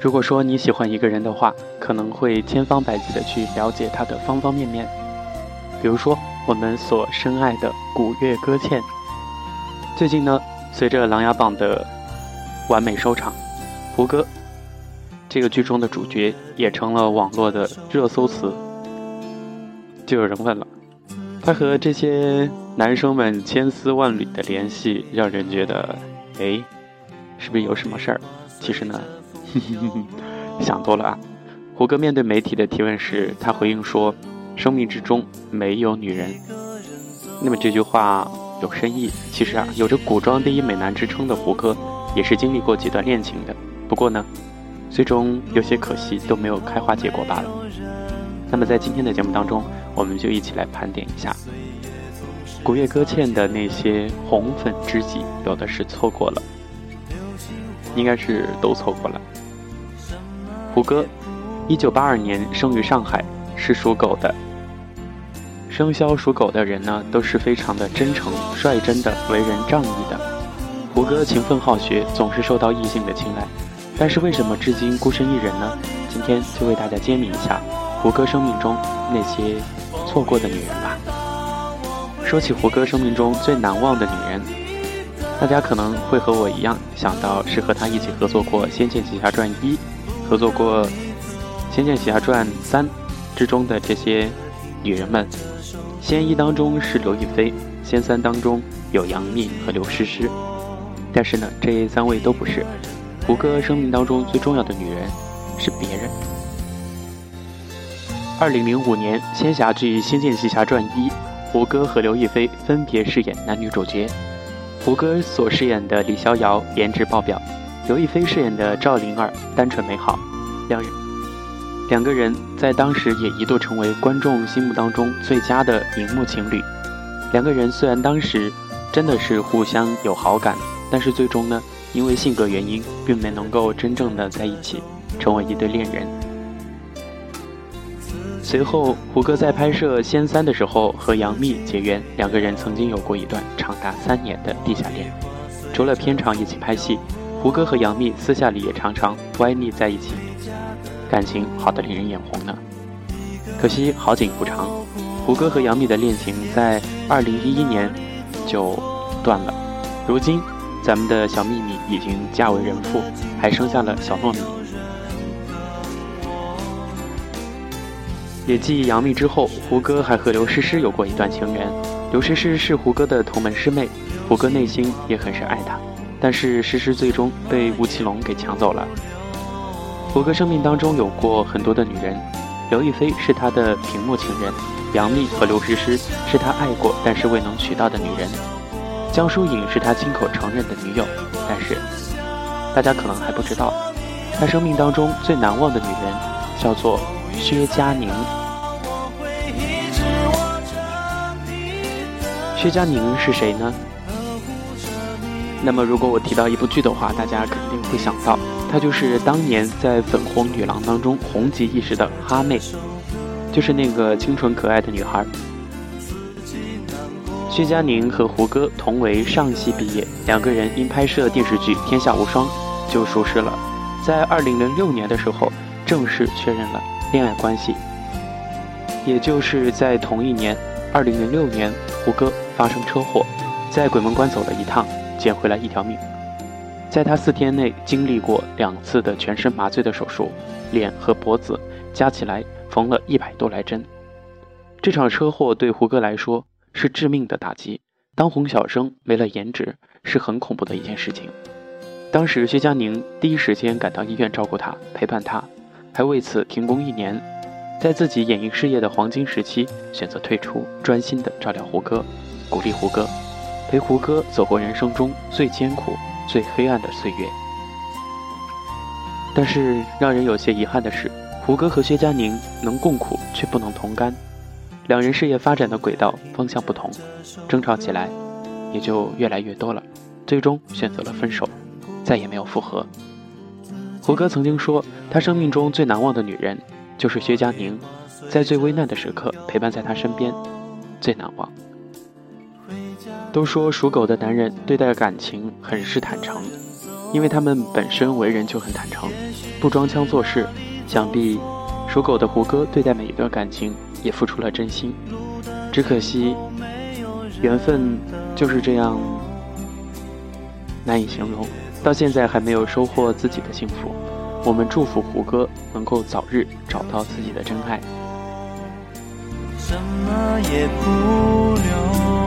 如果说你喜欢一个人的话，可能会千方百计的去了解他的方方面面。比如说我们所深爱的古月歌倩，最近呢，随着《琅琊榜》的完美收场，胡歌这个剧中的主角也成了网络的热搜词。就有人问了，他和这些男生们千丝万缕的联系，让人觉得，哎，是不是有什么事儿？其实呢，想多了啊。胡歌面对媒体的提问时，他回应说：“生命之中没有女人。”那么这句话有深意。其实啊，有着古装第一美男之称的胡歌，也是经历过几段恋情的。不过呢，最终有些可惜，都没有开花结果罢了。那么在今天的节目当中。我们就一起来盘点一下古月歌倩的那些红粉知己，有的是错过了，应该是都错过了。胡歌，一九八二年生于上海，是属狗的。生肖属狗的人呢，都是非常的真诚、率真的，为人仗义的。胡歌勤奋好学，总是受到异性的青睐，但是为什么至今孤身一人呢？今天就为大家揭秘一下胡歌生命中那些。错过的女人吧。说起胡歌生命中最难忘的女人，大家可能会和我一样想到是和他一起合作过《仙剑奇侠传一》，合作过《仙剑奇侠传三》之中的这些女人们。仙一当中是刘亦菲，仙三当中有杨幂和刘诗诗，但是呢，这三位都不是。胡歌生命当中最重要的女人是别人。二零零五年，仙侠剧《仙剑奇侠传一》，胡歌和刘亦菲分别饰演男女主角。胡歌所饰演的李逍遥颜值爆表，刘亦菲饰演的赵灵儿单纯美好。两人两个人在当时也一度成为观众心目当中最佳的荧幕情侣。两个人虽然当时真的是互相有好感，但是最终呢，因为性格原因，并没能够真正的在一起，成为一对恋人。随后，胡歌在拍摄《仙三》的时候和杨幂结缘，两个人曾经有过一段长达三年的地下恋。除了片场一起拍戏，胡歌和杨幂私下里也常常歪腻在一起，感情好得令人眼红呢。可惜好景不长，胡歌和杨幂的恋情在2011年就断了。如今，咱们的小秘密已经嫁为人妇，还生下了小糯米。也继杨幂之后，胡歌还和刘诗诗有过一段情缘。刘诗诗是胡歌的同门师妹，胡歌内心也很是爱她，但是诗诗最终被吴奇隆给抢走了。胡歌生命当中有过很多的女人，刘亦菲是他的屏幕情人，杨幂和刘诗诗是他爱过但是未能娶到的女人，江疏影是他亲口承认的女友。但是大家可能还不知道，他生命当中最难忘的女人叫做薛佳凝。薛佳凝是谁呢？那么，如果我提到一部剧的话，大家肯定会想到，她就是当年在《粉红女郎》当中红极一时的哈妹，就是那个清纯可爱的女孩。薛佳凝和胡歌同为上戏毕业，两个人因拍摄电视剧《天下无双》就熟识了，在二零零六年的时候正式确认了恋爱关系，也就是在同一年，二零零六年，胡歌。发生车祸，在鬼门关走了一趟，捡回来一条命。在他四天内经历过两次的全身麻醉的手术，脸和脖子加起来缝了一百多来针。这场车祸对胡歌来说是致命的打击。当红小生没了颜值，是很恐怖的一件事情。当时薛佳凝第一时间赶到医院照顾他，陪伴他，还为此停工一年，在自己演艺事业的黄金时期选择退出，专心的照料胡歌。鼓励胡歌，陪胡歌走过人生中最艰苦、最黑暗的岁月。但是让人有些遗憾的是，胡歌和薛佳凝能共苦却不能同甘，两人事业发展的轨道方向不同，争吵起来也就越来越多了，最终选择了分手，再也没有复合。胡歌曾经说，他生命中最难忘的女人就是薛佳凝，在最危难的时刻陪伴在他身边，最难忘。都说属狗的男人对待感情很是坦诚，因为他们本身为人就很坦诚，不装腔作势。想必属狗的胡歌对待每一段感情也付出了真心，只可惜缘分就是这样难以形容，到现在还没有收获自己的幸福。我们祝福胡歌能够早日找到自己的真爱。什么也不留。